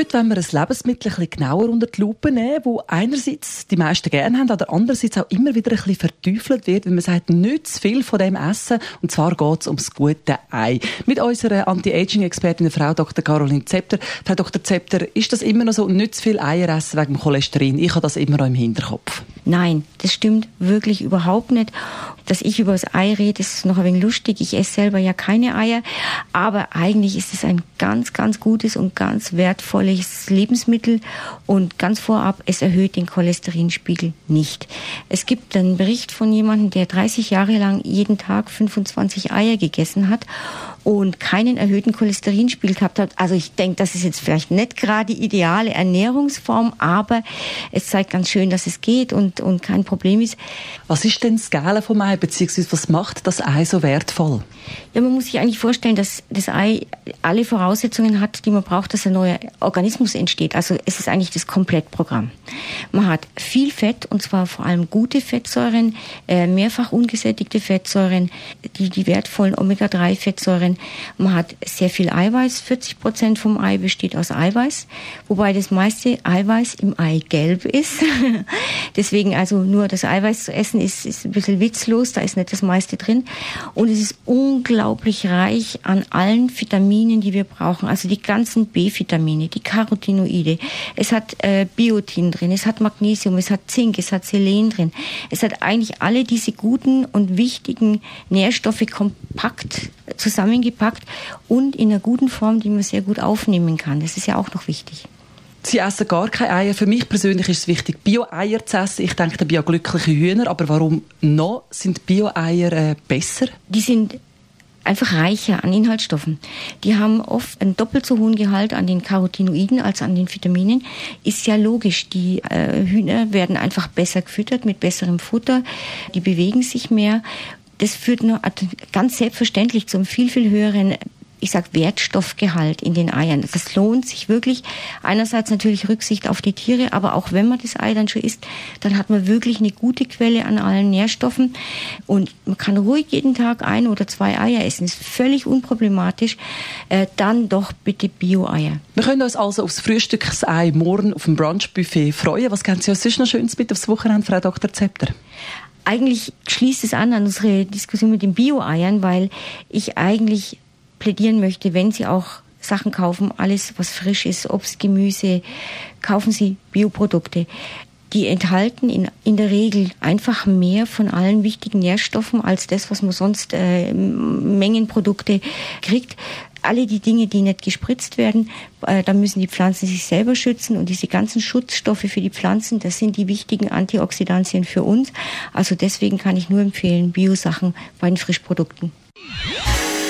Heute wollen wir ein Lebensmittel ein bisschen genauer unter die Lupe nehmen, wo einerseits die meisten gerne haben, aber andererseits auch immer wieder ein bisschen verteufelt wird, wenn man sagt, nicht zu viel von dem essen. Und zwar geht es ums gute Ei. Mit unserer Anti-Aging-Expertin, Frau Dr. Caroline Zepter. Frau Dr. Zepter, ist das immer noch so, nicht zu viel Eier essen wegen dem Cholesterin? Ich habe das immer noch im Hinterkopf. Nein, das stimmt wirklich überhaupt nicht. Dass ich über das Ei rede, ist noch ein wenig lustig. Ich esse selber ja keine Eier, aber eigentlich ist es ein ganz, ganz gutes und ganz wertvolles Lebensmittel und ganz vorab, es erhöht den Cholesterinspiegel nicht. Es gibt einen Bericht von jemandem, der 30 Jahre lang jeden Tag 25 Eier gegessen hat und keinen erhöhten Cholesterinspiegel gehabt hat. Also ich denke, das ist jetzt vielleicht nicht gerade die ideale Ernährungsform, aber es zeigt ganz schön, dass es geht und, und kein Problem ist. Was ist denn das Gale vom Ei, beziehungsweise was macht das Ei so wertvoll? Ja, man muss sich eigentlich vorstellen, dass das Ei alle Voraussetzungen hat, die man braucht, dass ein neuer Organismus entsteht. Also es ist eigentlich das Komplettprogramm. Man hat viel Fett, und zwar vor allem gute Fettsäuren, äh, mehrfach ungesättigte Fettsäuren, die, die wertvollen Omega-3-Fettsäuren, sein. Man hat sehr viel Eiweiß. 40 Prozent vom Ei besteht aus Eiweiß, wobei das meiste Eiweiß im Ei gelb ist. Deswegen also nur das Eiweiß zu essen ist, ist ein bisschen witzlos. Da ist nicht das meiste drin. Und es ist unglaublich reich an allen Vitaminen, die wir brauchen. Also die ganzen B-Vitamine, die Carotinoide. Es hat äh, Biotin drin, es hat Magnesium, es hat Zink, es hat Selen drin. Es hat eigentlich alle diese guten und wichtigen Nährstoffe kompakt zusammengepackt und in einer guten Form, die man sehr gut aufnehmen kann. Das ist ja auch noch wichtig. Sie essen gar keine Eier. Für mich persönlich ist es wichtig, Bio-Eier zu essen. Ich denke, Bio glückliche Hühner. Aber warum noch sind Bio-Eier äh, besser? Die sind einfach reicher an Inhaltsstoffen. Die haben oft einen doppelt so hohen Gehalt an den Carotinoiden als an den Vitaminen. Ist ja logisch. Die äh, Hühner werden einfach besser gefüttert mit besserem Futter. Die bewegen sich mehr das führt nur ganz selbstverständlich zum viel, viel höheren ich sag Wertstoffgehalt in den Eiern. Das lohnt sich wirklich. Einerseits natürlich Rücksicht auf die Tiere, aber auch wenn man das Ei dann schon isst, dann hat man wirklich eine gute Quelle an allen Nährstoffen und man kann ruhig jeden Tag ein oder zwei Eier essen. Das ist völlig unproblematisch. Äh, dann doch bitte Bio-Eier. Wir können uns also aufs Frühstücksei morgen auf dem Brunchbuffet freuen. Was können Sie uns sonst noch Schönes mit aufs Wochenende, Frau Dr. Zepter? eigentlich schließt es an an unsere Diskussion mit den Bio-Eiern, weil ich eigentlich plädieren möchte, wenn Sie auch Sachen kaufen, alles was frisch ist, Obst, Gemüse, kaufen Sie Bioprodukte. Die enthalten in, in der Regel einfach mehr von allen wichtigen Nährstoffen als das, was man sonst äh, Mengenprodukte kriegt alle die Dinge, die nicht gespritzt werden, äh, da müssen die Pflanzen sich selber schützen und diese ganzen Schutzstoffe für die Pflanzen, das sind die wichtigen Antioxidantien für uns. Also deswegen kann ich nur empfehlen, Biosachen bei den Frischprodukten.